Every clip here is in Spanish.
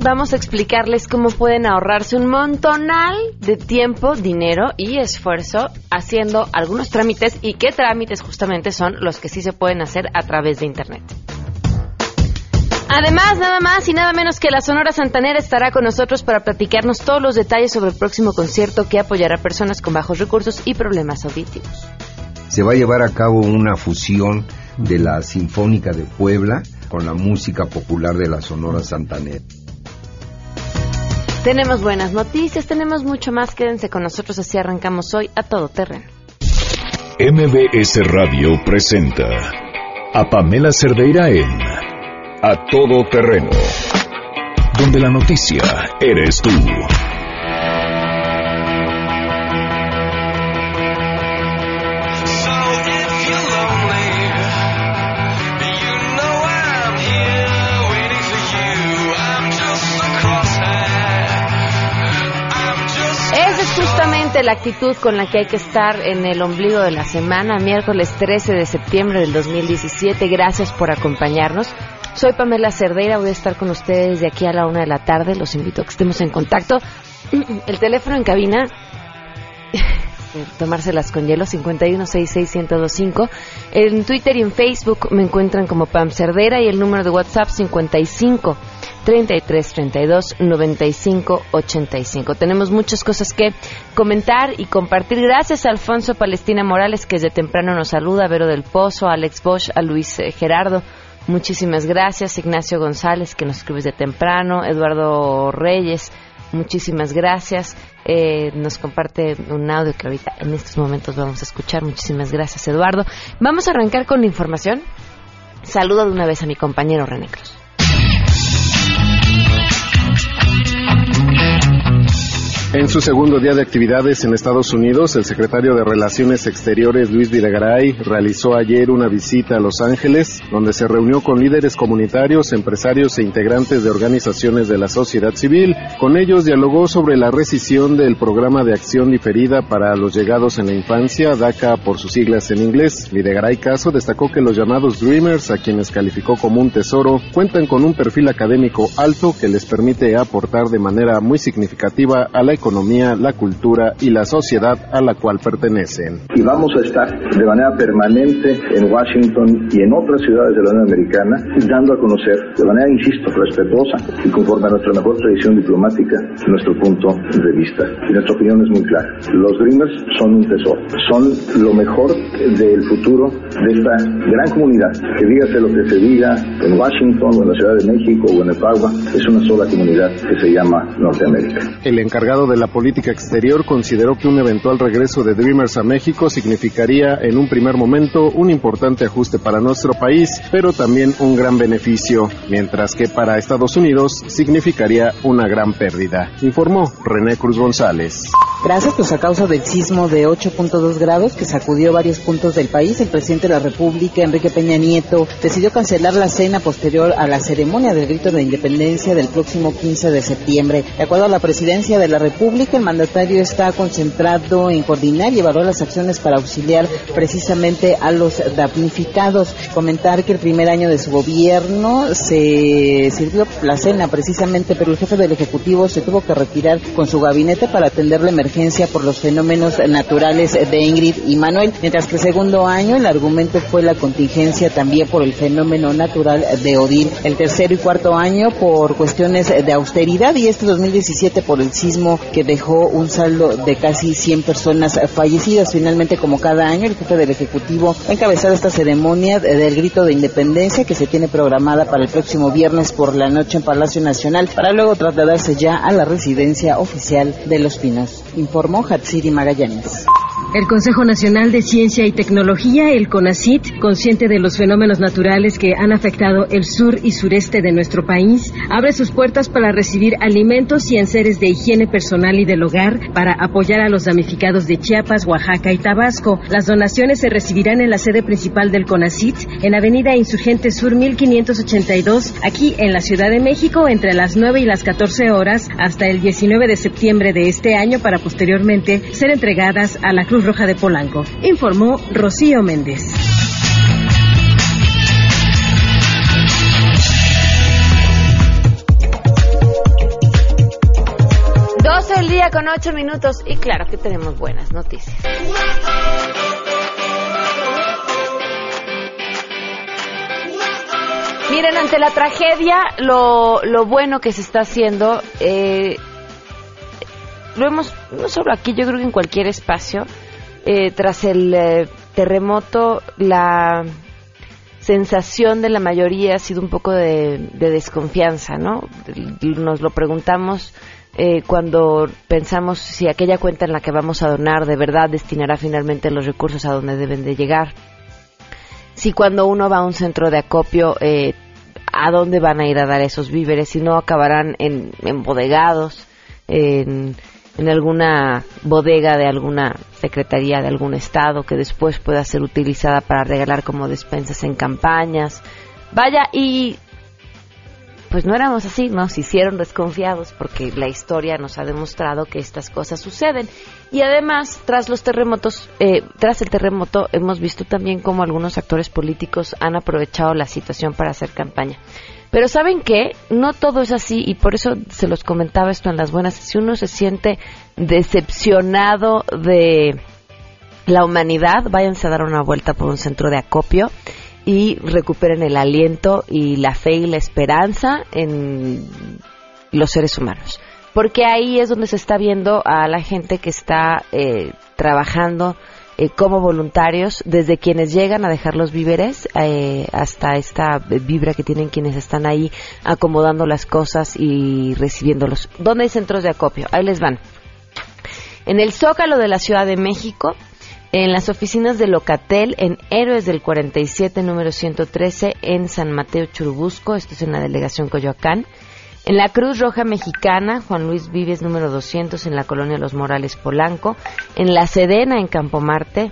vamos a explicarles cómo pueden ahorrarse un montonal de tiempo, dinero y esfuerzo haciendo algunos trámites y qué trámites justamente son los que sí se pueden hacer a través de Internet. Además, nada más y nada menos que la Sonora Santanera estará con nosotros para platicarnos todos los detalles sobre el próximo concierto que apoyará a personas con bajos recursos y problemas auditivos. Se va a llevar a cabo una fusión de la Sinfónica de Puebla con la música popular de la Sonora Santanera. Tenemos buenas noticias, tenemos mucho más. Quédense con nosotros, así arrancamos hoy a todo terreno. MBS Radio presenta a Pamela Cerdeira en a todo terreno, donde la noticia eres tú. La actitud con la que hay que estar en el ombligo de la semana, miércoles 13 de septiembre del 2017. Gracias por acompañarnos. Soy Pamela Cerdeira, voy a estar con ustedes de aquí a la una de la tarde. Los invito a que estemos en contacto. El teléfono en cabina, tomárselas con hielo, 5166125. En Twitter y en Facebook me encuentran como Pam Cerdera y el número de WhatsApp 55 33 32 95 85. Tenemos muchas cosas que comentar y compartir. Gracias a Alfonso Palestina Morales, que desde temprano nos saluda, a Vero del Pozo, a Alex Bosch, a Luis eh, Gerardo. Muchísimas gracias, Ignacio González, que nos escribe de temprano, Eduardo Reyes, muchísimas gracias. Eh, nos comparte un audio que ahorita en estos momentos vamos a escuchar. Muchísimas gracias, Eduardo. Vamos a arrancar con la información. Saludo de una vez a mi compañero René Cruz. Bye. En su segundo día de actividades en Estados Unidos, el secretario de Relaciones Exteriores Luis Videgaray realizó ayer una visita a Los Ángeles, donde se reunió con líderes comunitarios, empresarios e integrantes de organizaciones de la sociedad civil. Con ellos dialogó sobre la rescisión del programa de acción diferida para los llegados en la infancia, DACA por sus siglas en inglés. Videgaray Caso destacó que los llamados Dreamers, a quienes calificó como un tesoro, cuentan con un perfil académico alto que les permite aportar de manera muy significativa a la economía economía, la cultura y la sociedad a la cual pertenecen. Y vamos a estar de manera permanente en Washington y en otras ciudades de la Unión Americana, dando a conocer de manera, insisto, respetuosa y conforme a nuestra mejor tradición diplomática, nuestro punto de vista. Y nuestra opinión es muy clara. Los Dreamers son un tesoro, son lo mejor del futuro de esta gran comunidad. Que dígase lo que se diga en Washington o en la Ciudad de México o en el Pagua, es una sola comunidad que se llama Norteamérica. El encargado de de la política exterior consideró que un eventual regreso de Dreamers a México significaría en un primer momento un importante ajuste para nuestro país, pero también un gran beneficio, mientras que para Estados Unidos significaría una gran pérdida, informó René Cruz González. Gracias, pues a causa del sismo de 8.2 grados que sacudió varios puntos del país, el presidente de la República, Enrique Peña Nieto, decidió cancelar la cena posterior a la ceremonia del grito de independencia del próximo 15 de septiembre. De acuerdo a la presidencia de la República, el mandatario está concentrado en coordinar y evaluar las acciones para auxiliar precisamente a los damnificados. Comentar que el primer año de su gobierno se sirvió la cena precisamente, pero el jefe del Ejecutivo se tuvo que retirar con su gabinete para atender la emergencia por los fenómenos naturales de Ingrid y Manuel, mientras que el segundo año el argumento fue la contingencia también por el fenómeno natural de Odil, el tercero y cuarto año por cuestiones de austeridad y este 2017 por el sismo que dejó un saldo de casi 100 personas fallecidas. Finalmente, como cada año, el jefe del Ejecutivo ha encabezado esta ceremonia del grito de independencia que se tiene programada para el próximo viernes por la noche en Palacio Nacional para luego trasladarse ya a la residencia oficial de Los Pinos informó Hatsiri Magallanes. El Consejo Nacional de Ciencia y Tecnología, el CONACIT, consciente de los fenómenos naturales que han afectado el sur y sureste de nuestro país, abre sus puertas para recibir alimentos y enseres de higiene personal y del hogar para apoyar a los damnificados de Chiapas, Oaxaca y Tabasco. Las donaciones se recibirán en la sede principal del CONACIT, en Avenida Insurgente Sur 1582, aquí en la Ciudad de México, entre las 9 y las 14 horas hasta el 19 de septiembre de este año para posteriormente ser entregadas a la Cruz Roja de Polanco, informó Rocío Méndez. 12 del día con 8 minutos y claro que tenemos buenas noticias. Miren, ante la tragedia, lo, lo bueno que se está haciendo, eh, lo hemos, no solo aquí, yo creo que en cualquier espacio, eh, tras el eh, terremoto, la sensación de la mayoría ha sido un poco de, de desconfianza, ¿no? Nos lo preguntamos eh, cuando pensamos si aquella cuenta en la que vamos a donar de verdad destinará finalmente los recursos a donde deben de llegar. Si cuando uno va a un centro de acopio, eh, a dónde van a ir a dar esos víveres, si no acabarán en, embodegados, en, en alguna bodega de alguna secretaría de algún estado que después pueda ser utilizada para regalar como despensas en campañas. Vaya, y pues no éramos así, nos hicieron desconfiados porque la historia nos ha demostrado que estas cosas suceden. Y además, tras los terremotos, eh, tras el terremoto, hemos visto también cómo algunos actores políticos han aprovechado la situación para hacer campaña. Pero ¿saben qué? No todo es así y por eso se los comentaba esto en las buenas. Si uno se siente decepcionado de la humanidad, váyanse a dar una vuelta por un centro de acopio y recuperen el aliento y la fe y la esperanza en los seres humanos. Porque ahí es donde se está viendo a la gente que está eh, trabajando eh, como voluntarios, desde quienes llegan a dejar los víveres eh, hasta esta vibra que tienen quienes están ahí acomodando las cosas y recibiéndolos. ¿Dónde hay centros de acopio? Ahí les van. En el Zócalo de la Ciudad de México, en las oficinas de Locatel, en Héroes del 47, número 113, en San Mateo Churubusco, esto es en la delegación Coyoacán. En la Cruz Roja Mexicana, Juan Luis Vives, número 200, en la colonia Los Morales Polanco. En la Sedena, en Campo Marte.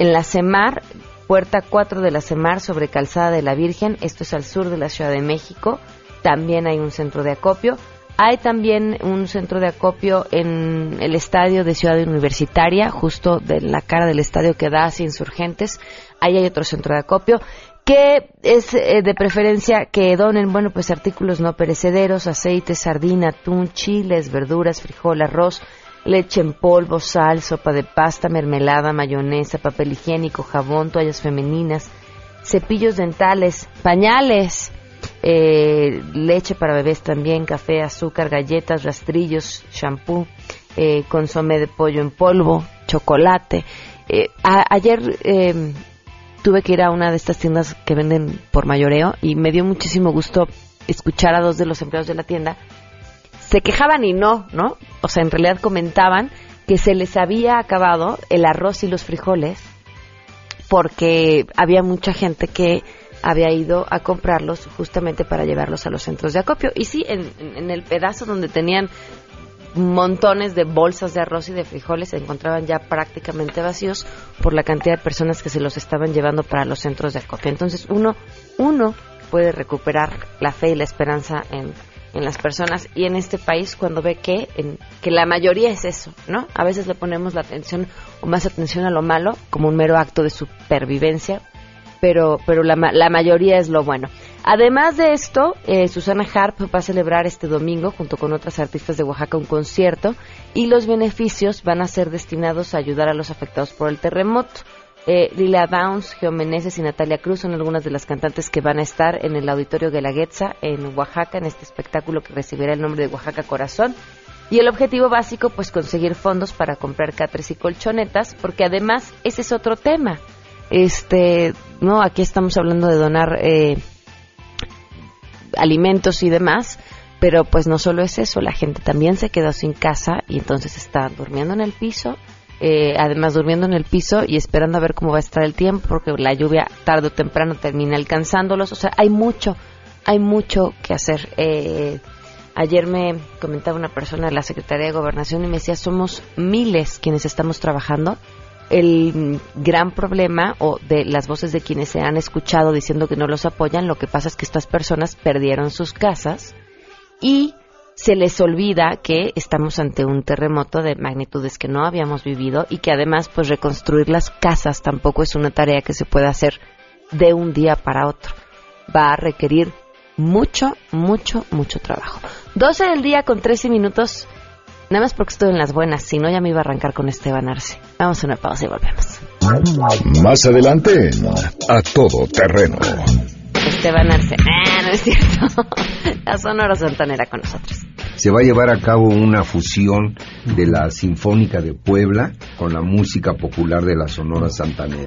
En la Semar, puerta 4 de la Semar, sobre Calzada de la Virgen, esto es al sur de la Ciudad de México. También hay un centro de acopio. Hay también un centro de acopio en el estadio de Ciudad Universitaria, justo de la cara del estadio que da hacia insurgentes. Ahí hay otro centro de acopio que es eh, de preferencia que donen, bueno, pues artículos no perecederos, aceite, sardina, atún, chiles, verduras, frijol, arroz, leche en polvo, sal, sopa de pasta, mermelada, mayonesa, papel higiénico, jabón, toallas femeninas, cepillos dentales, pañales, eh, leche para bebés también, café, azúcar, galletas, rastrillos, shampoo, eh, consomé de pollo en polvo, chocolate. Eh, ayer eh, tuve que ir a una de estas tiendas que venden por mayoreo y me dio muchísimo gusto escuchar a dos de los empleados de la tienda. Se quejaban y no, ¿no? O sea, en realidad comentaban que se les había acabado el arroz y los frijoles porque había mucha gente que había ido a comprarlos justamente para llevarlos a los centros de acopio. Y sí, en, el pedazo donde tenían montones de bolsas de arroz y de frijoles se encontraban ya prácticamente vacíos por la cantidad de personas que se los estaban llevando para los centros de acopio. Entonces uno, uno puede recuperar la fe y la esperanza en, en las personas y en este país cuando ve que, en, que la mayoría es eso, ¿no? A veces le ponemos la atención o más atención a lo malo como un mero acto de supervivencia pero, pero la, la mayoría es lo bueno. Además de esto, eh, Susana Harp va a celebrar este domingo, junto con otras artistas de Oaxaca, un concierto y los beneficios van a ser destinados a ayudar a los afectados por el terremoto. Eh, Lila Downs, Geomeneses y Natalia Cruz son algunas de las cantantes que van a estar en el Auditorio Guelaguetza en Oaxaca, en este espectáculo que recibirá el nombre de Oaxaca Corazón. Y el objetivo básico, pues conseguir fondos para comprar catres y colchonetas, porque además ese es otro tema. Este, no, aquí estamos hablando de donar eh, alimentos y demás, pero pues no solo es eso, la gente también se quedó sin casa y entonces está durmiendo en el piso, eh, además durmiendo en el piso y esperando a ver cómo va a estar el tiempo, porque la lluvia tarde o temprano termina alcanzándolos, o sea, hay mucho, hay mucho que hacer. Eh, ayer me comentaba una persona de la Secretaría de Gobernación y me decía, somos miles quienes estamos trabajando el gran problema o de las voces de quienes se han escuchado diciendo que no los apoyan, lo que pasa es que estas personas perdieron sus casas y se les olvida que estamos ante un terremoto de magnitudes que no habíamos vivido y que además pues reconstruir las casas tampoco es una tarea que se pueda hacer de un día para otro. Va a requerir mucho, mucho, mucho trabajo. 12 del día con 13 minutos Nada más porque estoy en las buenas, si no ya me iba a arrancar con Esteban Arce. Vamos a una pausa y volvemos. Más adelante A Todo Terreno. Esteban Arce. Ah, no es cierto. La Sonora Santanera con nosotros. Se va a llevar a cabo una fusión de la Sinfónica de Puebla con la música popular de la Sonora Santanera.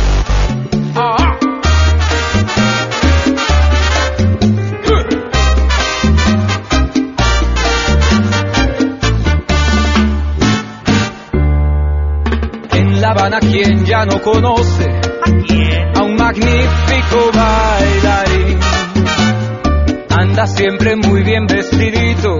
Habana, quien ya no conoce a un magnífico bailarín. Anda siempre muy bien vestidito,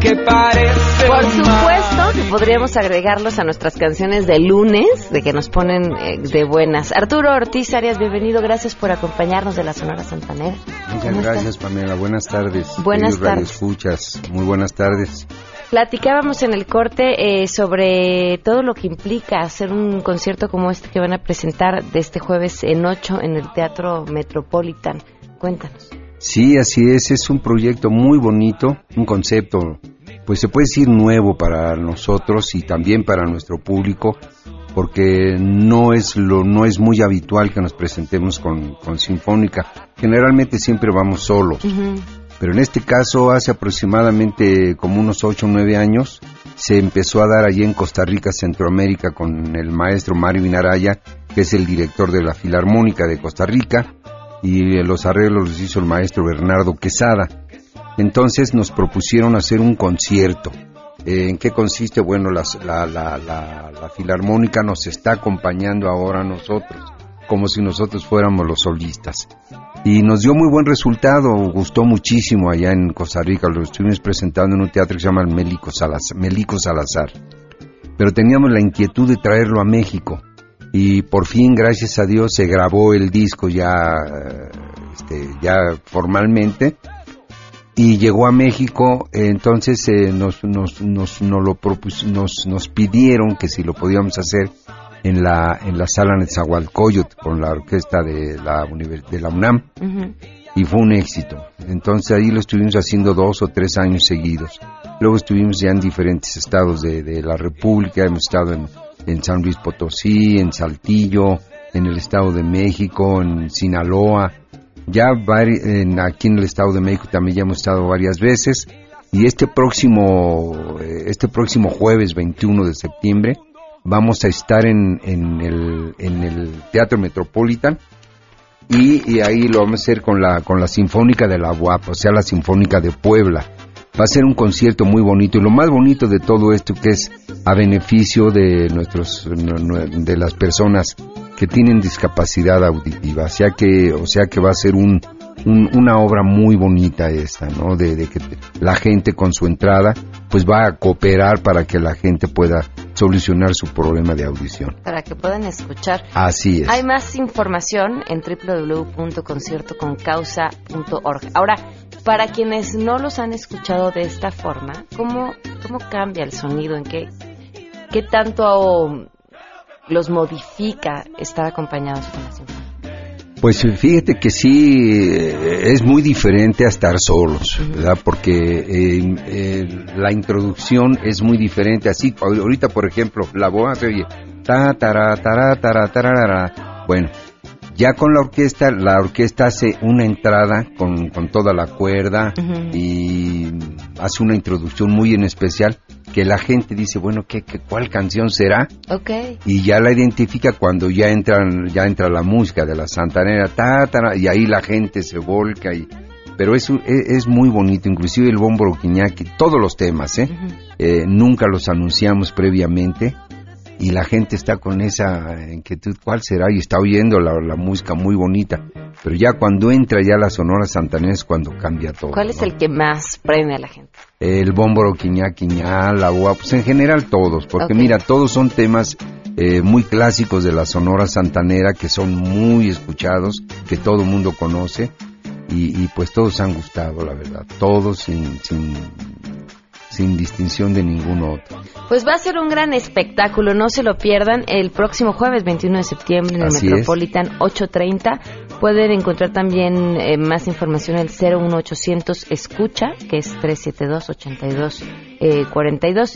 que parece Por supuesto que podríamos agregarlos a nuestras canciones de lunes, de que nos ponen eh, de buenas. Arturo Ortiz Arias, bienvenido. Gracias por acompañarnos de la Sonora Santanera. Muchas ¿Cómo gracias, estás? Pamela. Buenas tardes. Buenas tardes. radioescuchas, muy buenas tardes. Platicábamos en el corte eh, sobre todo lo que implica hacer un concierto como este que van a presentar de este jueves en 8 en el Teatro Metropolitan. Cuéntanos. Sí, así es. Es un proyecto muy bonito, un concepto, pues se puede decir nuevo para nosotros y también para nuestro público, porque no es lo no es muy habitual que nos presentemos con, con sinfónica. Generalmente siempre vamos solos. Pero en este caso, hace aproximadamente como unos 8 o 9 años, se empezó a dar allí en Costa Rica, Centroamérica, con el maestro Mario Vinaraya, que es el director de la Filarmónica de Costa Rica, y los arreglos los hizo el maestro Bernardo Quesada. Entonces nos propusieron hacer un concierto. Eh, ¿En qué consiste? Bueno, la, la- la- la Filarmónica nos está acompañando ahora nosotros, como si nosotros fuéramos los solistas y nos dio muy buen resultado, gustó muchísimo allá en Costa Rica, lo estuvimos presentando en un teatro que se llama el Melico Salazar, Melico Salazar. Pero teníamos la inquietud de traerlo a México y por fin, gracias a Dios, se grabó el disco ya, este, ya formalmente y llegó a México, entonces eh, nos, nos, nos, nos lo propus- nos, nos pidieron que si lo podíamos hacer en la, en la sala Netzahualcóyotl con la orquesta de la, de la UNAM y fue un éxito. Entonces ahí lo estuvimos haciendo dos o tres años seguidos. Luego estuvimos ya en diferentes estados de, de la República, hemos estado en, en San Luis Potosí, en Saltillo, en el Estado de México, en Sinaloa. Ya en- aquí en el Estado de México también ya hemos estado varias veces. Y este próximo, eh, este próximo jueves 21 de septiembre vamos a estar en, en, el, en el Teatro Metropolitan y, y ahí lo vamos a hacer con la, con la Sinfónica de la UAP, o sea, la Sinfónica de Puebla. Va a ser un concierto muy bonito y lo más bonito de todo esto que es a beneficio de nuestros nu- nu- de las personas que tienen discapacidad auditiva, o sea que o sea que va a ser un, un- una obra muy bonita esta, ¿no? De, de que la gente con su entrada pues va a cooperar para que la gente pueda solucionar su problema de audición. Para que puedan escuchar. Así es. Hay más información en www.conciertoconcausa.org. Ahora, para quienes no los han escuchado de esta forma, ¿cómo, cómo cambia el sonido? ¿En qué, qué tanto los modifica estar acompañados con la sinfonía? Pues fíjate que sí, eh, es muy diferente a estar solos, ¿verdad? Porque eh, eh, la introducción es muy diferente. Así, ahorita, por ejemplo, la voz se oye ta, tara, tara, tara, tarara. Bueno, ya con la orquesta, la orquesta hace una entrada con, con toda la cuerda y hace una introducción muy en especial que la gente dice, bueno, ¿qué, qué, ¿cuál canción será? Y ya la identifica cuando ya entran ya entra la música de la santanera ta, ta, y ahí la gente se volca y pero es, es, es muy bonito inclusive el bombo quiñaqui todos los temas ¿eh? Eh, nunca los anunciamos previamente y la gente está con esa inquietud cuál será y está oyendo la, la música muy bonita pero ya cuando entra ya la sonora santanera es cuando cambia todo ¿Cuál es ¿no? el que más prende a la gente? el bómboro quiñá quiñá, la ua, pues en general todos, porque mira, todos son temas eh, muy clásicos de la Sonora Santanera que son muy escuchados, que todo el mundo conoce y, y, pues todos han gustado, la verdad, todos sin, sin, sin distinción de ningún otro. Pues va a ser un gran espectáculo, no se lo pierdan, el próximo jueves 21 de septiembre en el Así Metropolitan 830. Pueden encontrar también eh, más información en el 01800 Escucha, que es 372-8242, eh,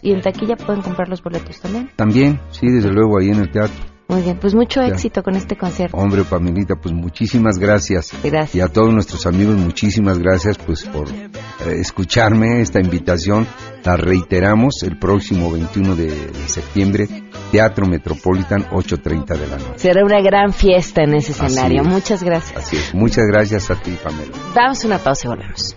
y en taquilla pueden comprar los boletos también. También, sí, desde luego ahí en el teatro. Muy bien, pues mucho éxito con este concierto. Hombre, Pamelita, pues muchísimas gracias. Gracias. Y a todos nuestros amigos, muchísimas gracias pues por eh, escucharme esta invitación. La reiteramos el próximo 21 de, de, septiembre, Teatro Metropolitan, 8.30 de la noche. Será una gran fiesta en ese escenario. Muchas gracias. Así es. Muchas gracias a ti, Pamela. Damos una pausa y volvemos.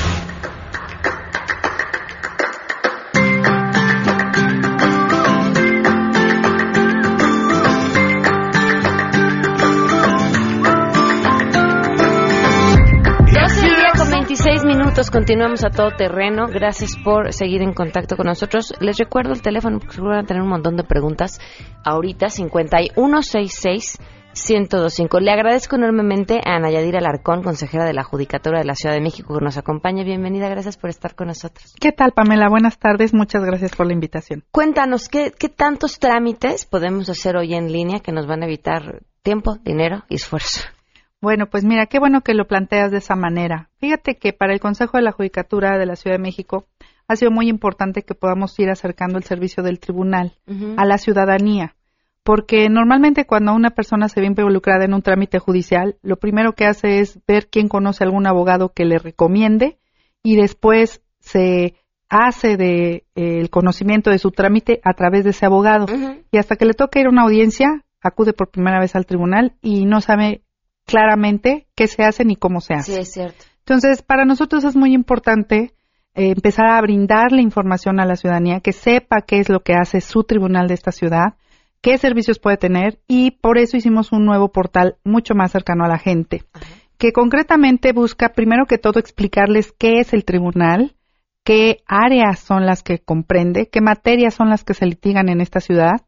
Continuamos a todo terreno. Gracias por seguir en contacto con nosotros. Les recuerdo el teléfono porque seguro van a tener un montón de preguntas ahorita, 5166 1025. Le agradezco enormemente a Ana Yadira Alarcón, consejera de la Judicatura de la Ciudad de México, que nos acompaña. Bienvenida, gracias por estar con nosotros. ¿Qué tal, Pamela? Buenas tardes, muchas gracias por la invitación. Cuéntanos, ¿qué, qué tantos trámites podemos hacer hoy en línea que nos van a evitar tiempo, dinero y esfuerzo? Bueno, pues mira, qué bueno que lo planteas de esa manera. Fíjate que para el Consejo de la Judicatura de la Ciudad de México ha sido muy importante que podamos ir acercando el servicio del tribunal uh -huh. a la ciudadanía, porque normalmente cuando una persona se ve involucrada en un trámite judicial, lo primero que hace es ver quién conoce a algún abogado que le recomiende y después se hace de eh, el conocimiento de su trámite a través de ese abogado uh -huh. y hasta que le toca ir a una audiencia acude por primera vez al tribunal y no sabe claramente qué se hace ni cómo se hace. Sí, es cierto. Entonces, para nosotros es muy importante eh, empezar a brindar la información a la ciudadanía, que sepa qué es lo que hace su tribunal de esta ciudad, qué servicios puede tener y por eso hicimos un nuevo portal mucho más cercano a la gente, Ajá. que concretamente busca primero que todo explicarles qué es el tribunal, qué áreas son las que comprende, qué materias son las que se litigan en esta ciudad,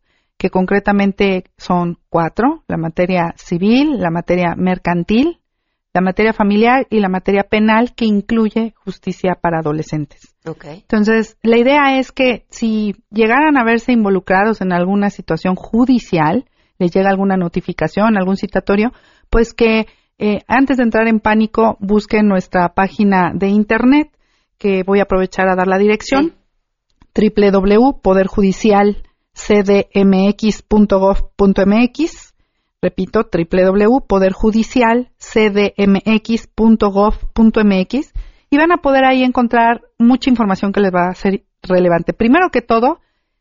que concretamente son cuatro, la materia civil, la materia mercantil, la materia familiar y la materia penal que incluye justicia para adolescentes. Okay. Entonces, la idea es que si llegaran a verse involucrados en alguna situación judicial, les llega alguna notificación, algún citatorio, pues que eh, antes de entrar en pánico busquen nuestra página de internet, que voy a aprovechar a dar la dirección, sí. www.poderjudicial.com cdmx.gov.mx, repito, www.poderjudicial.cdmx.gov.mx y van a poder ahí encontrar mucha información que les va a ser relevante. Primero que todo,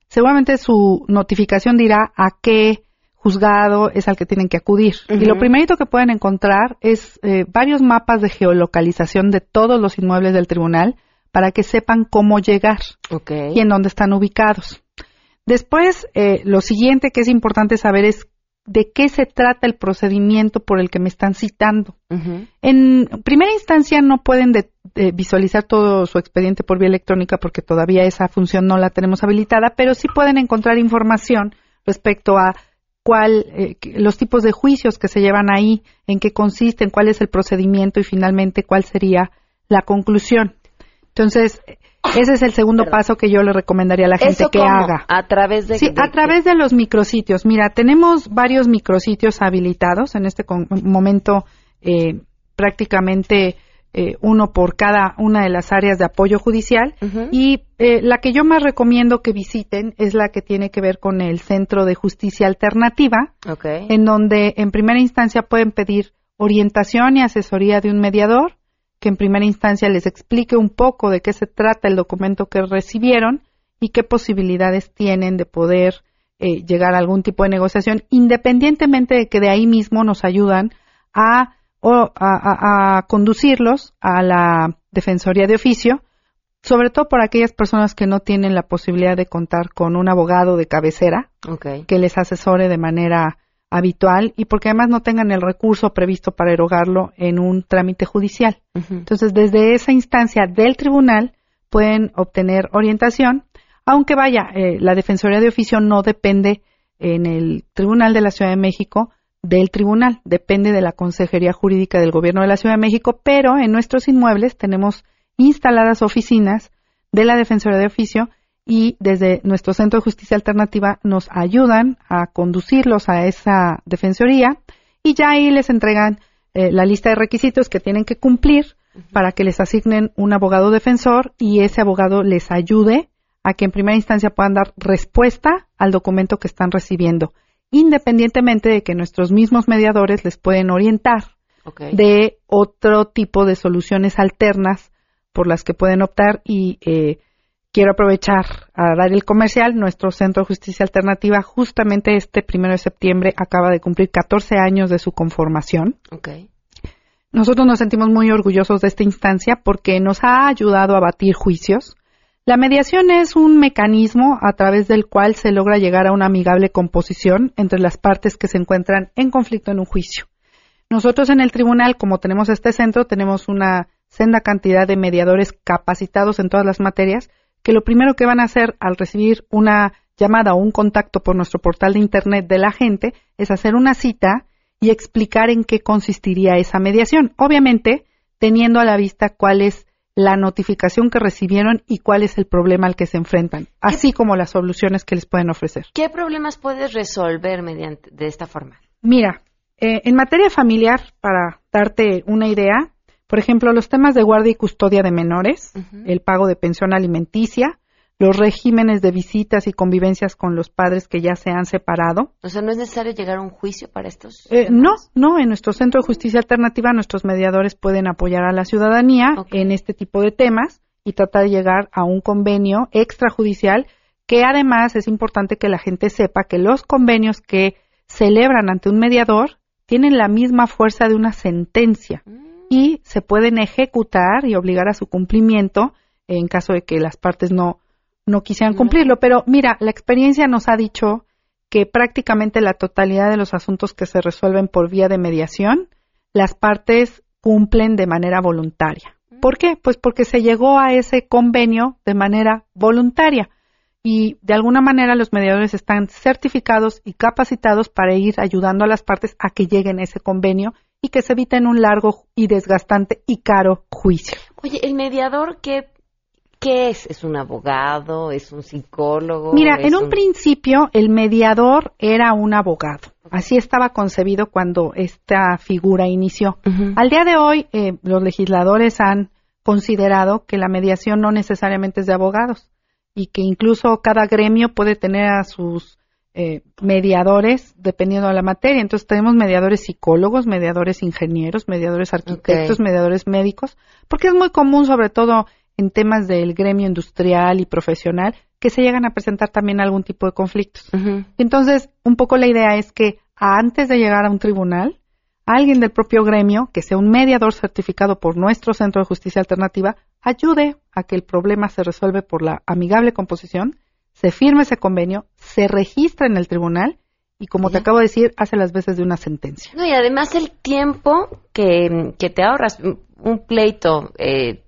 seguramente su notificación dirá a qué juzgado es al que tienen que acudir. Uh -huh. Y lo primerito que pueden encontrar es eh, varios mapas de geolocalización de todos los inmuebles del tribunal para que sepan cómo llegar okay. y en dónde están ubicados. Después, eh, lo siguiente que es importante saber es de qué se trata el procedimiento por el que me están citando. Uh -huh. En primera instancia no pueden de, de visualizar todo su expediente por vía electrónica porque todavía esa función no la tenemos habilitada, pero sí pueden encontrar información respecto a cuál, eh, los tipos de juicios que se llevan ahí, en qué consisten, cuál es el procedimiento y finalmente cuál sería la conclusión. Entonces, ese es el segundo Perdón. paso que yo le recomendaría a la gente ¿Eso que cómo? haga. A través de... Sí, de- a través de los micrositios. Mira, tenemos varios micrositios habilitados en este momento, eh, prácticamente eh, uno por cada una de las áreas de apoyo judicial. Y eh, la que yo más recomiendo que visiten es la que tiene que ver con el Centro de Justicia Alternativa, en donde en primera instancia pueden pedir orientación y asesoría de un mediador, que en primera instancia les explique un poco de qué se trata el documento que recibieron y qué posibilidades tienen de poder eh, llegar a algún tipo de negociación, independientemente de que de ahí mismo nos ayudan a, a, conducirlos a la Defensoría de Oficio, sobre todo por aquellas personas que no tienen la posibilidad de contar con un abogado de cabecera que les asesore de manera habitual y porque además no tengan el recurso previsto para erogarlo en un trámite judicial. Entonces, desde esa instancia del tribunal pueden obtener orientación, aunque vaya, eh, la Defensoría de Oficio no depende en el Tribunal de la Ciudad de México del tribunal, depende de la Consejería Jurídica del Gobierno de la Ciudad de México, pero en nuestros inmuebles tenemos instaladas oficinas de la Defensoría de Oficio y desde nuestro Centro de Justicia Alternativa nos ayudan a conducirlos a esa defensoría y ya ahí les entregan eh, la lista de requisitos que tienen que cumplir para que les asignen un abogado defensor y ese abogado les ayude a que en primera instancia puedan dar respuesta al documento que están recibiendo, independientemente de que nuestros mismos mediadores les pueden orientar de otro tipo de soluciones alternas por las que pueden optar y eh, quiero aprovechar a dar el comercial. Nuestro Centro de Justicia Alternativa, justamente este primero de septiembre, acaba de cumplir 14 años de su conformación. Nosotros nos sentimos muy orgullosos de esta instancia porque nos ha ayudado a batir juicios. La mediación es un mecanismo a través del cual se logra llegar a una amigable composición entre las partes que se encuentran en conflicto en un juicio. Nosotros en el tribunal, como tenemos este centro, tenemos una senda cantidad de mediadores capacitados en todas las materias que lo primero que van a hacer al recibir una llamada o un contacto por nuestro portal de Internet de la gente es hacer una cita y explicar en qué consistiría esa mediación. Obviamente, teniendo a la vista cuál es la notificación que recibieron y cuál es el problema al que se enfrentan, así como las soluciones que les pueden ofrecer. ¿Qué problemas puedes resolver mediante de esta forma? Mira, eh, en materia familiar, para darte una idea, por ejemplo, los temas de guardia y custodia de menores, el pago de pensión alimenticia, los regímenes de visitas y convivencias con los padres que ya se han separado. O sea, ¿no es necesario llegar a un juicio para estos? Eh, no, no. En nuestro Centro de Justicia Alternativa, nuestros mediadores pueden apoyar a la ciudadanía en este tipo de temas y tratar de llegar a un convenio extrajudicial que además es importante que la gente sepa que los convenios que celebran ante un mediador tienen la misma fuerza de una sentencia. Mm y se pueden ejecutar y obligar a su cumplimiento en caso de que las partes no, no quisieran cumplirlo. Pero mira, la experiencia nos ha dicho que prácticamente la totalidad de los asuntos que se resuelven por vía de mediación, las partes cumplen de manera voluntaria. ¿Por qué? Pues porque se llegó a ese convenio de manera voluntaria y de alguna manera los mediadores están certificados y capacitados para ir ayudando a las partes a que lleguen a ese convenio y que se eviten un largo y desgastante y caro juicio. Oye, ¿el mediador qué, qué es? ¿Es un abogado? ¿Es un psicólogo? Mira, en un, principio el mediador era un abogado. Así estaba concebido cuando esta figura inició. Al día de hoy, eh, los legisladores han considerado que la mediación no necesariamente es de abogados y que incluso cada gremio puede tener a sus eh, mediadores dependiendo de la materia. Entonces tenemos mediadores psicólogos, mediadores ingenieros, mediadores arquitectos, mediadores médicos, porque es muy común, sobre todo en temas del gremio industrial y profesional, que se llegan a presentar también algún tipo de conflictos. Entonces, un poco la idea es que antes de llegar a un tribunal, alguien del propio gremio, que sea un mediador certificado por nuestro Centro de Justicia Alternativa, ayude a que el problema se resuelva por la amigable composición se firma ese convenio, se registra en el tribunal y como te acabo de decir, hace las veces de una sentencia. No, y además el tiempo que, te ahorras, un pleito eh,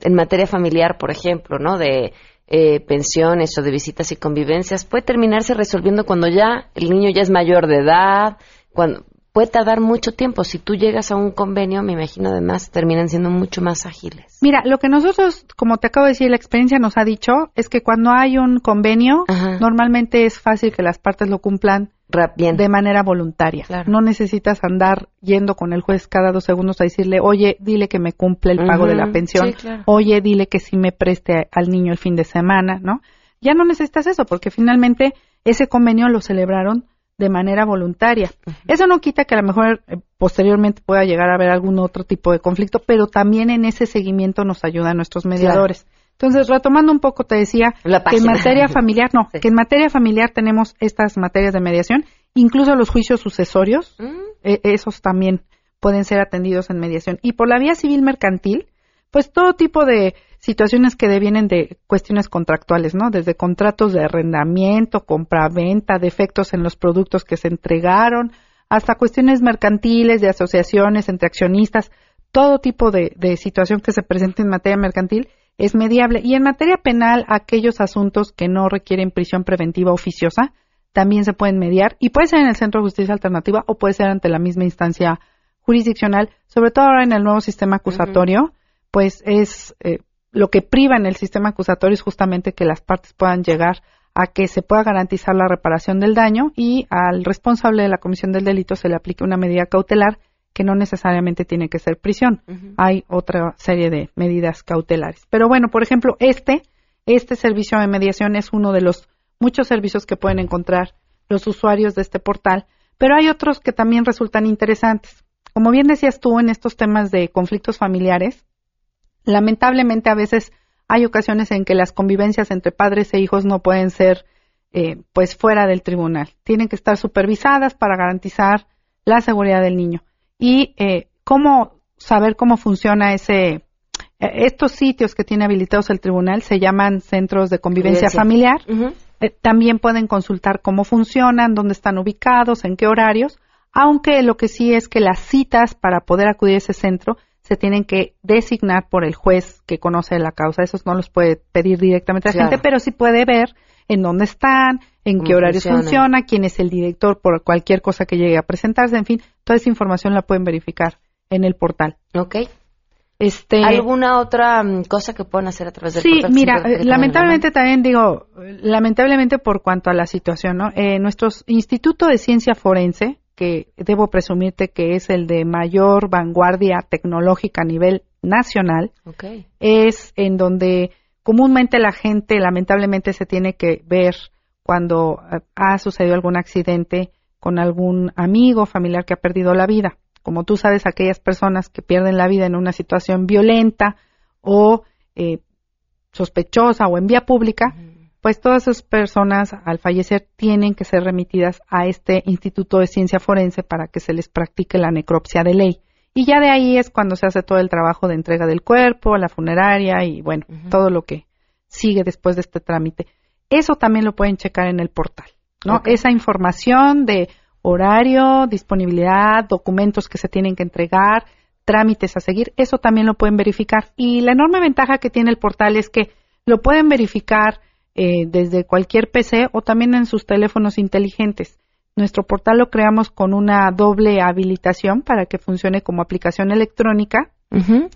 en materia familiar, por ejemplo, ¿no? De eh, pensiones o de visitas y convivencias, puede terminarse resolviendo cuando ya el niño ya es mayor de edad, cuando puede tardar mucho tiempo. Si tú llegas a un convenio, me imagino además terminan siendo mucho más ágiles. Mira, lo que nosotros, como te acabo de decir, la experiencia nos ha dicho es que cuando hay un convenio, normalmente es fácil que las partes lo cumplan de manera voluntaria. No necesitas andar yendo con el juez cada dos segundos a decirle, oye, dile que me cumple el pago de la pensión, oye, dile que sí me preste al niño el fin de semana, ¿no? Ya no necesitas eso porque finalmente ese convenio lo celebraron de manera voluntaria. Eso no quita que a lo mejor eh, posteriormente pueda llegar a haber algún otro tipo de conflicto, pero también en ese seguimiento nos ayudan nuestros mediadores. Entonces, retomando un poco, te decía que en materia familiar, no, que en materia familiar tenemos estas materias de mediación, incluso los juicios sucesorios, mm. e, esos también pueden ser atendidos en mediación. Y por la vía civil mercantil, pues todo tipo de situaciones que devienen de cuestiones contractuales, ¿no? Desde contratos de arrendamiento, compra-venta, defectos en los productos que se entregaron, hasta cuestiones mercantiles, de asociaciones entre accionistas, todo tipo de, de situación que se presente en materia mercantil es mediable. Y en materia penal, aquellos asuntos que no requieren prisión preventiva oficiosa también se pueden mediar y puede ser en el Centro de Justicia Alternativa o puede ser ante la misma instancia jurisdiccional, sobre todo ahora en el nuevo sistema acusatorio, pues es eh, lo que priva en el sistema acusatorio es justamente que las partes puedan llegar a que se pueda garantizar la reparación del daño y al responsable de la comisión del delito se le aplique una medida cautelar que no necesariamente tiene que ser prisión. Hay otra serie de medidas cautelares. Pero bueno, por ejemplo, este, este servicio de mediación es uno de los muchos servicios que pueden encontrar los usuarios de este portal, pero hay otros que también resultan interesantes. Como bien decías tú en estos temas de conflictos familiares, lamentablemente a veces hay ocasiones en que las convivencias entre padres e hijos no pueden ser eh, pues fuera del tribunal. Tienen que estar supervisadas para garantizar la seguridad del niño y eh, cómo saber cómo funciona ese eh, estos sitios que tiene habilitados el tribunal se llaman centros de convivencia familiar. Eh, también pueden consultar cómo funcionan, dónde están ubicados, en qué horarios, aunque lo que sí es que las citas para poder acudir a ese centro se tienen que designar por el juez que conoce la causa. Esos no los puede pedir directamente a la gente, pero sí puede ver en dónde están, en qué horarios funciona, quién es el director por cualquier cosa que llegue a presentarse, en fin, toda esa información la pueden verificar en el portal. Ok. Este, ¿Alguna otra mm, cosa que puedan hacer a través del sí, Sí, mira, lamentablemente también digo, lamentablemente por cuanto a la situación, ¿no? Eh, nuestro Instituto de Ciencia Forense, que debo presumirte que es el de mayor vanguardia tecnológica a nivel nacional, es en donde comúnmente la gente lamentablemente se tiene que ver cuando eh, ha sucedido algún accidente con algún amigo, familiar que ha perdido la vida. Como tú sabes, aquellas personas que pierden la vida en una situación violenta o eh, sospechosa o en vía pública, pues todas esas personas al fallecer tienen que ser remitidas a este Instituto de Ciencia Forense para que se les practique la necropsia de ley. Y ya de ahí es cuando se hace todo el trabajo de entrega del cuerpo, la funeraria y bueno, todo lo que sigue después de este trámite. Eso también lo pueden checar en el portal, ¿no? Esa información de horario, disponibilidad, documentos que se tienen que entregar, trámites a seguir, eso también lo pueden verificar. Y la enorme ventaja que tiene el portal es que lo pueden verificar eh, desde cualquier PC o también en sus teléfonos inteligentes. Nuestro portal lo creamos con una doble habilitación para que funcione como aplicación electrónica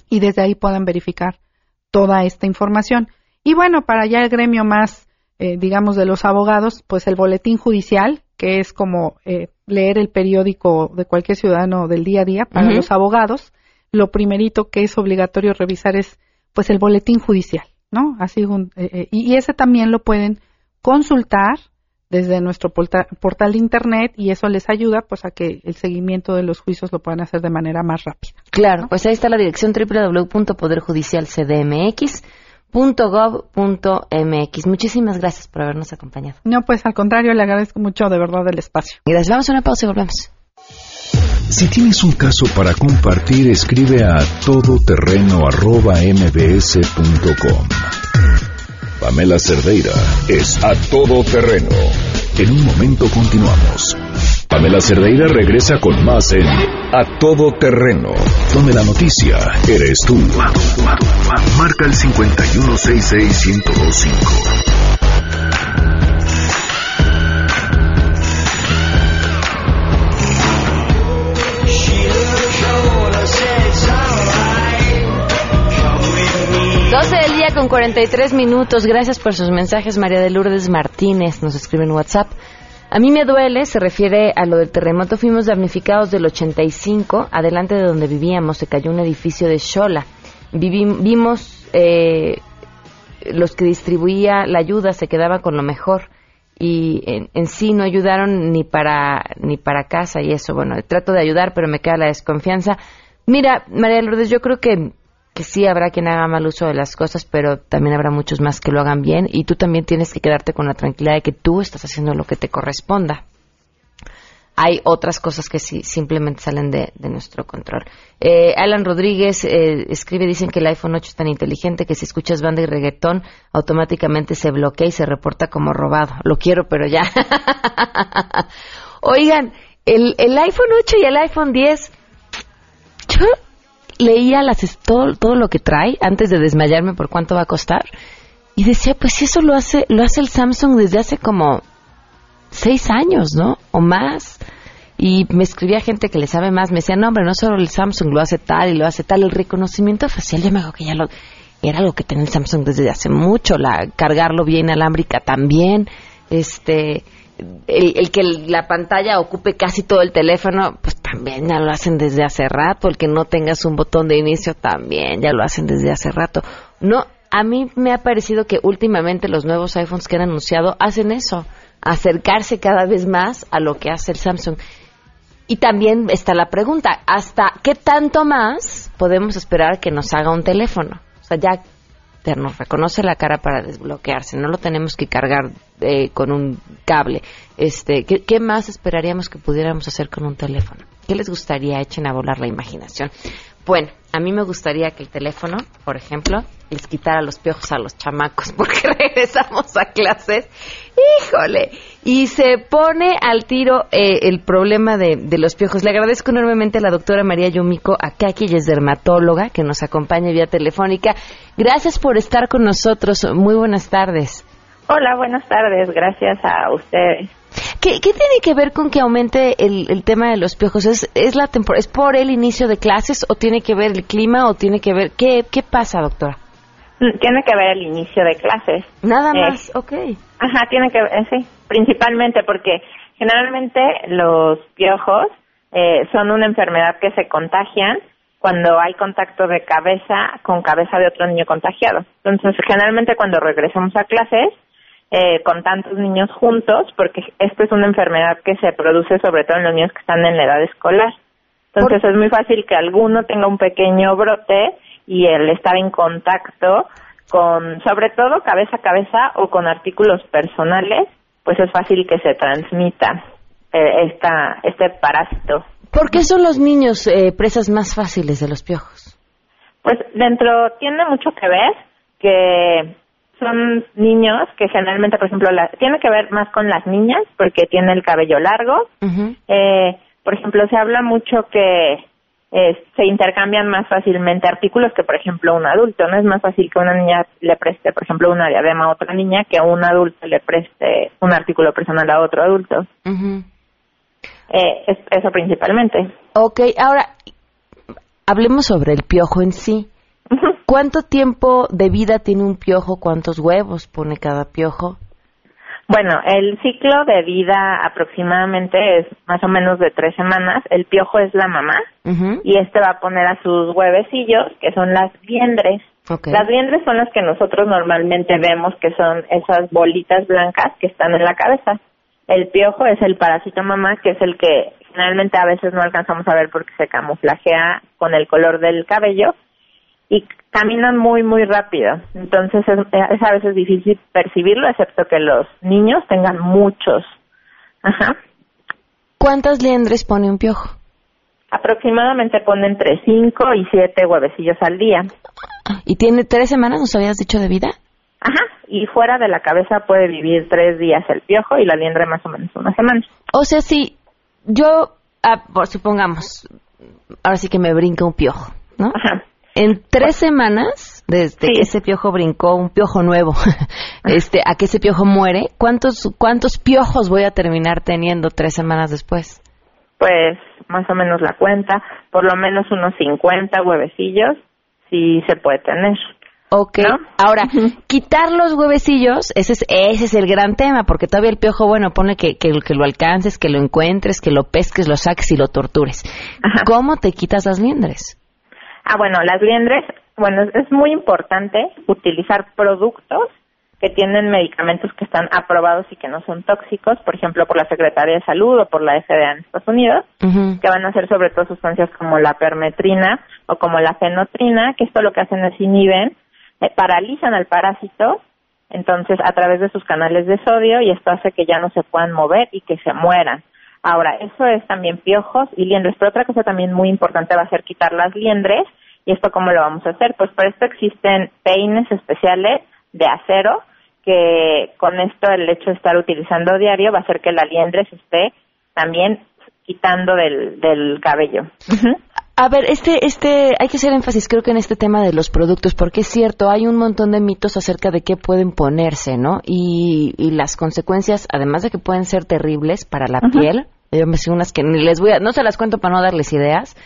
y desde ahí puedan verificar toda esta información. Y bueno, para ya el gremio más, eh, digamos, de los abogados, pues el boletín judicial, que es como eh, leer el periódico de cualquier ciudadano del día a día para los abogados, lo primerito que es obligatorio revisar es pues el boletín judicial, ¿no? Así y, y ese también lo pueden consultar desde nuestro portal de internet y eso les ayuda pues a que el seguimiento de los juicios lo puedan hacer de manera más rápida. Claro, pues ahí está la dirección www.poderjudicialcdmx.gov.mx. Muchísimas gracias por habernos acompañado. No, pues al contrario, le agradezco mucho de verdad el espacio. Gracias. Vamos a una pausa y volvemos. Si tienes un caso para compartir, escribe a todoterreno.mbs.com. Pamela Cerdeira es a todo terreno. En un momento continuamos. Pamela Cerdeira regresa con más en A Todo Terreno, donde la noticia eres tú. Marca el 5166125. Con 43 minutos. Gracias por sus mensajes. María de Lourdes Martínez nos escribe en WhatsApp. A mí me duele, se refiere a lo del terremoto. Fuimos damnificados del 85. Adelante de donde vivíamos se cayó un edificio de Shola. vimos eh, los que distribuía la ayuda se quedaban con lo mejor y en, en, sí no ayudaron ni para ni para casa y eso. Bueno, trato de ayudar, pero me queda la desconfianza. Mira, María Lourdes, yo creo que que sí habrá quien haga mal uso de las cosas, pero también habrá muchos más que lo hagan bien y tú también tienes que quedarte con la tranquilidad de que tú estás haciendo lo que te corresponda. Hay otras cosas que sí simplemente salen de, de nuestro control. Eh, Alan Rodríguez eh, escribe, dicen que el iPhone 8 es tan inteligente que si escuchas banda y reggaetón, automáticamente se bloquea y se reporta como robado. Lo quiero, pero ya. Oigan, el, iPhone 8 y el iPhone 10, yo leía las, todo, todo lo que trae antes de desmayarme por cuánto va a costar y decía, pues si eso lo hace, lo hace el Samsung desde hace como seis años, ¿no? O más. Y me escribía gente que le sabe más, me decía, no, hombre, no solo el Samsung lo hace tal y lo hace tal, el reconocimiento facial, yo me acuerdo que ya lo, era algo que tenía el Samsung desde hace mucho, la, cargarlo bien alámbrica también, este, el, que la pantalla ocupe casi todo el teléfono, pues también ya lo hacen desde hace rato, el que no tengas un botón de inicio también ya lo hacen desde hace rato. No, a mí me ha parecido que últimamente los nuevos iPhones que han anunciado hacen eso acercarse cada vez más a lo que hace el Samsung. Y también está la pregunta, ¿hasta qué tanto más podemos esperar que nos haga un teléfono? O sea, ya nos reconoce la cara para desbloquearse, no lo tenemos que cargar eh, con un cable. Este, ¿qué, ¿Qué más esperaríamos que pudiéramos hacer con un teléfono? ¿Qué les gustaría? Echen a volar la imaginación. Bueno, a mí me gustaría que el teléfono, por ejemplo, les quitara los piojos a los chamacos porque regresamos a clases. Híjole. Y se pone al tiro eh, el problema de, de, los piojos. Le agradezco enormemente a la doctora María Yumiko Akaki, ella es dermatóloga, que nos acompaña vía telefónica. Gracias por estar con nosotros. Muy buenas tardes. Hola, buenas tardes. Gracias a ustedes. ¿Qué, ¿Qué, tiene que ver con que aumente el, el tema de los piojos? ¿Es, es, la ¿Es por el inicio de clases o tiene que ver el clima o tiene que ver... ¿Qué, qué pasa, doctora? Tiene que ver el inicio de clases. Nada más, eh, ok. Ajá, tiene que ver, eh, sí, principalmente porque generalmente los piojos eh, son una enfermedad que se contagian cuando hay contacto de cabeza con cabeza de otro niño contagiado. Entonces, generalmente cuando regresamos a clases, eh, con tantos niños juntos, porque esta es una enfermedad que se produce sobre todo en los niños que están en la edad escolar. Entonces es muy fácil que alguno tenga un pequeño brote y el estar en contacto con, sobre todo cabeza a cabeza o con artículos personales, pues es fácil que se transmita eh, esta, este parásito. ¿Por qué son los niños eh, presas más fáciles de los piojos? Pues dentro tiene mucho que ver que son niños que generalmente, por ejemplo, la, tiene que ver más con las niñas porque tiene el cabello largo. Uh -huh. eh, por ejemplo, se habla mucho que eh, se intercambian más fácilmente artículos que, por ejemplo, un adulto. No es más fácil que una niña le preste, por ejemplo, una diadema a otra niña que un adulto le preste un artículo personal a otro adulto. Uh -huh. eh, es, eso principalmente. Ok, ahora hablemos sobre el piojo en sí. Uh -huh. ¿Cuánto tiempo de vida tiene un piojo? ¿Cuántos huevos pone cada piojo? Bueno, el ciclo de vida aproximadamente es más o menos de tres semanas. El piojo es la mamá uh -huh. y este va a poner a sus huevecillos, que son las liendres. Okay. Las liendres son las que nosotros normalmente vemos, que son esas bolitas blancas que están en la cabeza. El piojo es el parásito mamá, que es el que generalmente a veces no alcanzamos a ver porque se camuflajea con el color del cabello y caminan muy, muy rápido. Entonces es, es, a veces difícil percibirlo, excepto que los niños tengan muchos. Ajá. ¿Cuántas liendres pone un piojo? Aproximadamente pone entre 5 y 7 huevecillos al día. ¿Y tiene tres semanas, nos habías dicho, de vida? Ajá, y fuera de la cabeza puede vivir tres días el piojo y la liendre más o menos una semana. O sea, si yo, ah, supongamos, ahora sí que me brinca un piojo, ¿no? Ajá en tres semanas, desde sí. que ese piojo brincó, un piojo nuevo, este, a que ese piojo muere, ¿cuántos, ¿cuántos piojos voy a terminar teniendo tres semanas después? Pues más o menos la cuenta, por lo menos unos 50 huevecillos, sí se puede tener. Ok, ¿no? ahora, uh -huh. quitar los huevecillos, ese es, ese es el gran tema, porque todavía el piojo, bueno, pone que, que, que lo alcances, que lo encuentres, que lo pesques, lo saques y lo tortures. Ajá. ¿Cómo te quitas las liendres? Ah, bueno, las liendres, bueno, es muy importante utilizar productos que tienen medicamentos que están aprobados y que no son tóxicos, por ejemplo, por la Secretaría de Salud o por la FDA en Estados Unidos, que van a ser sobre todo sustancias como la permetrina o como la fenotrina, que esto lo que hacen es inhiben, eh, paralizan al parásito, entonces a través de sus canales de sodio y esto hace que ya no se puedan mover y que se mueran. Ahora, eso es también piojos y liendres, pero otra cosa también muy importante va a ser quitar las liendres. ¿Y esto cómo lo vamos a hacer? Pues para esto existen peines especiales de acero que con esto el hecho de estar utilizando diario va a hacer que la liendre se esté también quitando del, del cabello. A ver, este, este, hay que hacer énfasis, creo que en este tema de los productos, porque es cierto, hay un montón de mitos acerca de qué pueden ponerse, ¿no? Y, y las consecuencias, además de que pueden ser terribles para la piel, yo me sé unas que ni les voy a, no se las cuento para no darles ideas,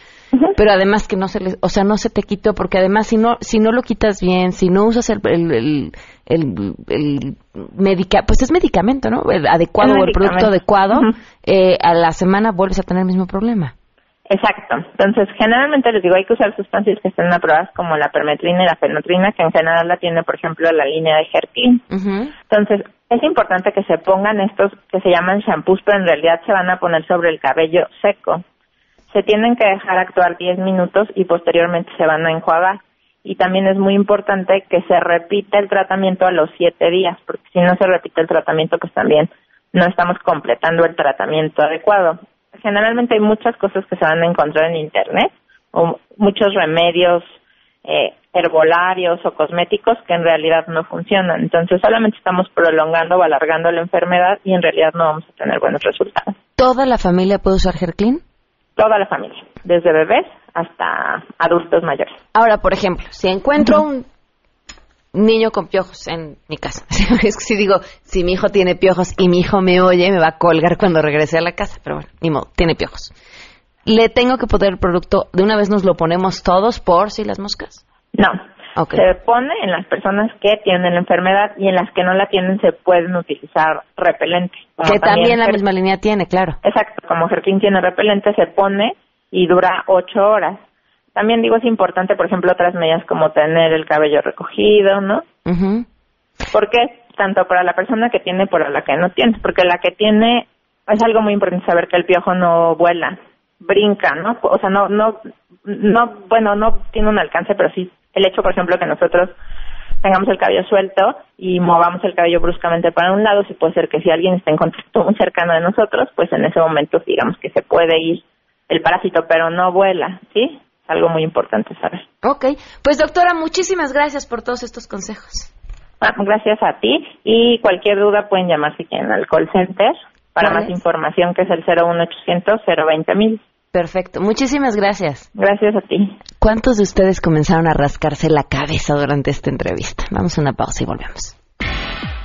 pero además que no se les, o sea, no se te quitó, porque además si no, si no lo quitas bien, si no usas el, el, el, el, medica, pues es medicamento, ¿no? El adecuado o el producto adecuado, eh, a la semana vuelves a tener el mismo problema. Exacto. Entonces, generalmente les digo, hay que usar sustancias que estén aprobadas como la permetrina y la fenotrina, que en general la tiene, por ejemplo, la línea de Herclin. Entonces, es importante que se pongan estos que se llaman shampoos, pero en realidad se van a poner sobre el cabello seco. Se tienen que dejar actuar 10 minutos y posteriormente se van a enjuagar. Y también es muy importante que se repita el tratamiento a los 7 días, porque si no se repite el tratamiento, pues también no estamos completando el tratamiento adecuado generalmente hay muchas cosas que se van a encontrar en Internet, o muchos remedios eh, herbolarios o cosméticos que en realidad no funcionan. Entonces solamente estamos prolongando o alargando la enfermedad y en realidad no vamos a tener buenos resultados. ¿Toda la familia puede usar Herclin? Toda la familia, desde bebés hasta adultos mayores. Ahora, por ejemplo, si encuentro un niño con piojos en mi casa. es que si digo, si mi hijo tiene piojos y mi hijo me oye, me va a colgar cuando regrese a la casa. Pero bueno, ni modo, tiene piojos. ¿Le tengo que poner el producto, de una vez nos lo ponemos todos por si las moscas? No. Se pone en las personas que tienen la enfermedad y en las que no la tienen se pueden utilizar repelente. Que también, la misma línea tiene, claro. Exacto, como Gerkin tiene repelente, se pone y dura ocho horas. También digo, es importante, por ejemplo, otras medidas como tener el cabello recogido, ¿no? Porque tanto para la persona que tiene para la que no tiene, porque la que tiene es algo muy importante saber que el piojo no vuela, brinca, ¿no? O sea, no, no, no, bueno, no tiene un alcance, pero sí el hecho, por ejemplo, que nosotros tengamos el cabello suelto y movamos el cabello bruscamente para un lado, sí puede ser que si alguien está en contacto muy cercano de nosotros, pues en ese momento digamos que se puede ir el parásito, pero no vuela, ¿sí? Algo muy importante saber. Ok, pues doctora, muchísimas gracias por todos estos consejos. Ah, gracias a ti y cualquier duda pueden llamar si quieren al call center para más información que es el 01800 020 mil. Perfecto, muchísimas gracias. Gracias a ti. ¿Cuántos de ustedes comenzaron a rascarse la cabeza durante esta entrevista? Vamos a una pausa y volvemos.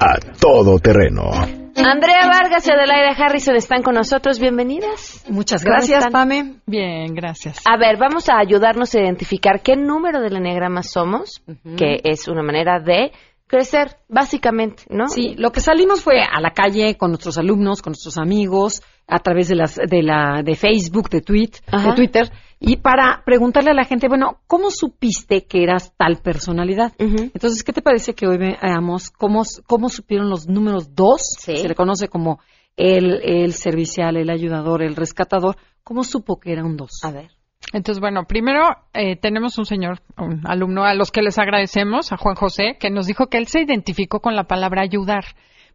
a todo terreno. Andrea Vargas y Adelaida Harrison están con nosotros. Bienvenidas. Muchas gracias, Pame. Bien, gracias. A ver, vamos a ayudarnos a identificar qué número del enneagrama somos, que es una manera de crecer, básicamente, ¿no? Sí, lo que salimos fue a la calle con nuestros alumnos, con nuestros amigos, a través de las de la de Facebook, de, tweet, de Twitter y para preguntarle a la gente, bueno, ¿cómo supiste que eras tal personalidad? Entonces, ¿qué te parece que hoy veamos cómo, cómo supieron los números dos? Se le conoce como el, el servicial, el ayudador, el rescatador. ¿Cómo supo que era un dos? A ver. Entonces, bueno, primero eh, tenemos un señor, un alumno a los que les agradecemos, a Juan José, que nos dijo que él se identificó con la palabra ayudar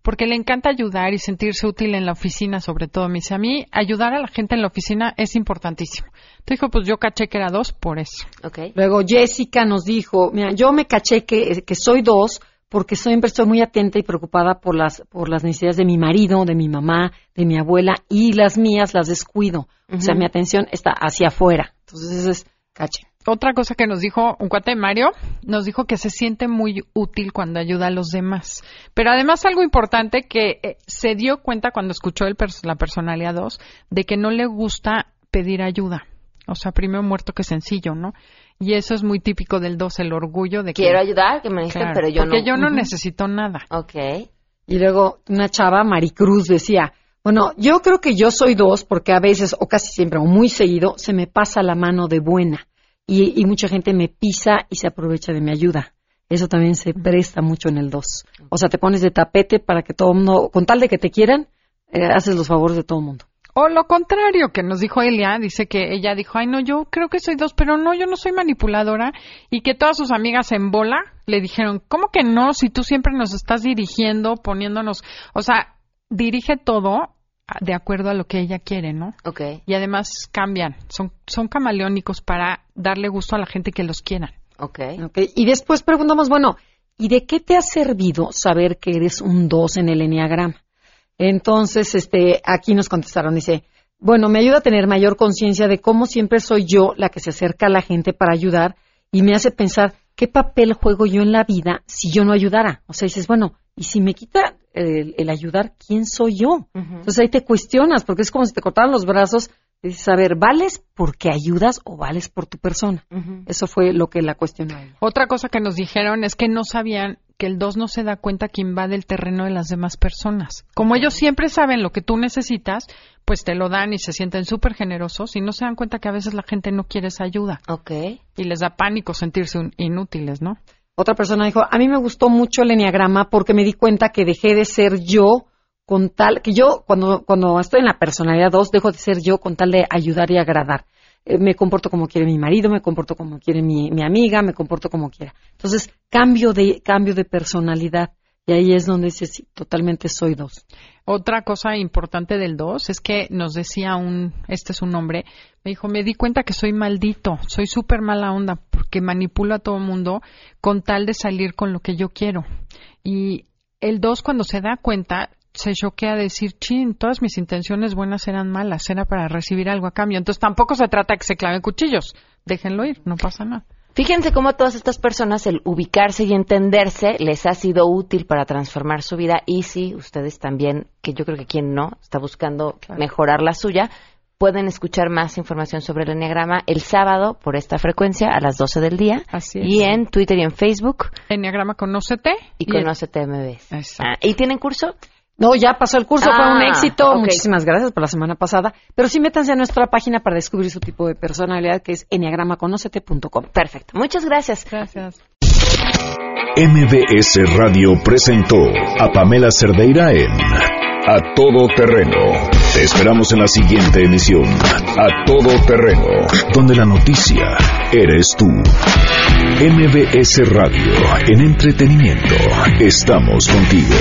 porque le encanta ayudar y sentirse útil en la oficina, sobre todo. Me dice, a mí ayudar a la gente en la oficina es importantísimo. Entonces dijo, pues yo caché que era dos por eso. Okay. Luego Jessica nos dijo, mira, yo me caché que, que soy dos porque siempre estoy muy atenta y preocupada por las, por las necesidades de mi marido, de mi mamá, de mi abuela y las mías las descuido. O sea, mi atención está hacia afuera. Entonces, ese es caché. Otra cosa que nos dijo un cuate de Mario, nos dijo que se siente muy útil cuando ayuda a los demás. Pero además algo importante que eh, se dio cuenta cuando escuchó el la personalidad 2 de que no le gusta pedir ayuda. O sea, primero muerto que sencillo, ¿no? Y eso es muy típico del 2, el orgullo de que... Quiero ayudar, que me necesiten, pero yo no. Porque yo no necesito nada. Ok. Y luego una chava, Maricruz, decía, bueno, yo creo que yo soy dos porque a veces, o casi siempre, o muy seguido, se me pasa la mano de buena. Y, y mucha gente me pisa y se aprovecha de mi ayuda. Eso también se presta mucho en el 2. O sea, te pones de tapete para que todo el mundo, con tal de que te quieran, eh, haces los favores de todo el mundo. O lo contrario, que nos dijo Elia, dice que ella dijo, ay no, yo creo que soy dos, pero no, yo no soy manipuladora, y que todas sus amigas en bola le dijeron, ¿cómo que no? Si tú siempre nos estás dirigiendo, poniéndonos, o sea, dirige todo de acuerdo a lo que ella quiere, ¿no? Ok. Y además cambian, son, son camaleónicos para darle gusto a la gente que los quiera. Ok. okay. Y después preguntamos, bueno, ¿y de qué te ha servido saber que eres un dos en el enneagrama? Entonces, este, aquí nos contestaron, dice, bueno, me ayuda a tener mayor conciencia de cómo siempre soy yo la que se acerca a la gente para ayudar y me hace pensar qué papel juego yo en la vida si yo no ayudara. O sea, dices, bueno, y si me quita el, ayudar, ¿quién soy yo? Entonces ahí te cuestionas, porque es como si te cortaran los brazos y dices, a ver, ¿vales porque ayudas o vales por tu persona? Eso fue lo que la cuestionó. Otra cosa que nos dijeron es que no sabían que el 2 no se da cuenta que invade el terreno de las demás personas. Como ellos siempre saben lo que tú necesitas, pues te lo dan y se sienten súper generosos y no se dan cuenta que a veces la gente no quiere esa ayuda. Ok. Y les da pánico sentirse inútiles, ¿no? Otra persona dijo, a mí me gustó mucho el enneagrama porque me di cuenta que dejé de ser yo con tal, que yo cuando, cuando estoy en la personalidad 2 dejo de ser yo con tal de ayudar y agradar. Eh, me comporto como quiere mi marido, me comporto como quiere mi, mi amiga, me comporto como quiera. Entonces, cambio de, cambio de personalidad. Y ahí es donde dice, sí, totalmente soy dos. Otra cosa importante del dos es que nos decía un, este es un hombre, me dijo, me di cuenta que soy maldito, soy súper mala onda, porque manipulo a todo mundo con tal de salir con lo que yo quiero. Y el dos cuando se da cuenta, se choquea decir, chin, todas mis intenciones buenas eran malas, era para recibir algo a cambio. Entonces tampoco se trata que se claven cuchillos, déjenlo ir, no pasa nada. Fíjense cómo a todas estas personas el ubicarse y entenderse les ha sido útil para transformar su vida y si ustedes también, que yo creo que quien no, está buscando mejorar la suya, pueden escuchar más información sobre el Enneagrama el sábado por esta frecuencia a las 12 del día. Así es. Y en Twitter y en Facebook. Enneagrama Conócete. Y, y Conócete MBS. Ah, ¿Y tienen curso? No, ya pasó el curso, fue un ah, éxito. Muchísimas gracias por la semana pasada. Pero sí métanse a nuestra página para descubrir su tipo de personalidad, que es enneagramaconocete.com. Perfecto. Muchas gracias. Gracias. MBS Radio presentó a Pamela Cerdeira en A Todo Terreno. Te esperamos en la siguiente emisión, A Todo Terreno, donde la noticia eres tú. MBS Radio, en entretenimiento, estamos contigo.